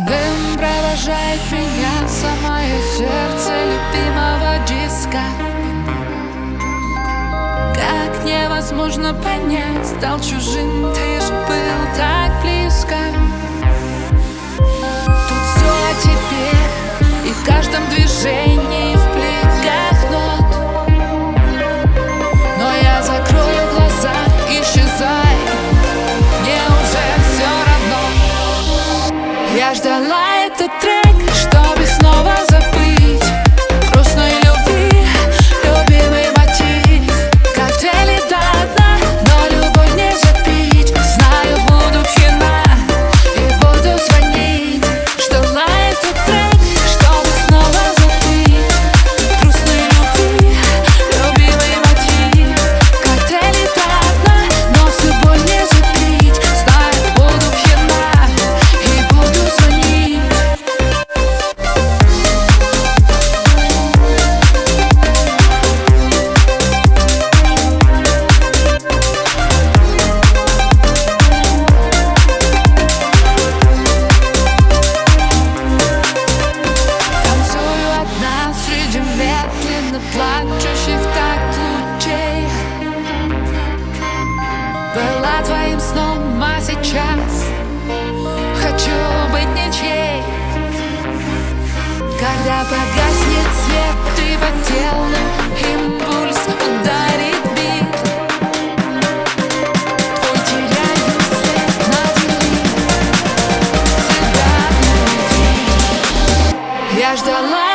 Дым провожает меня самое сердце любимого диска. Как невозможно понять, стал чужим, ты же был так близко Я ждала этот трек, чтобы снова забыть медленно плачущих так лучей. Была твоим сном, а сейчас Хочу быть ничьей. Когда погаснет свет, ты по телу Импульс ударит я ждала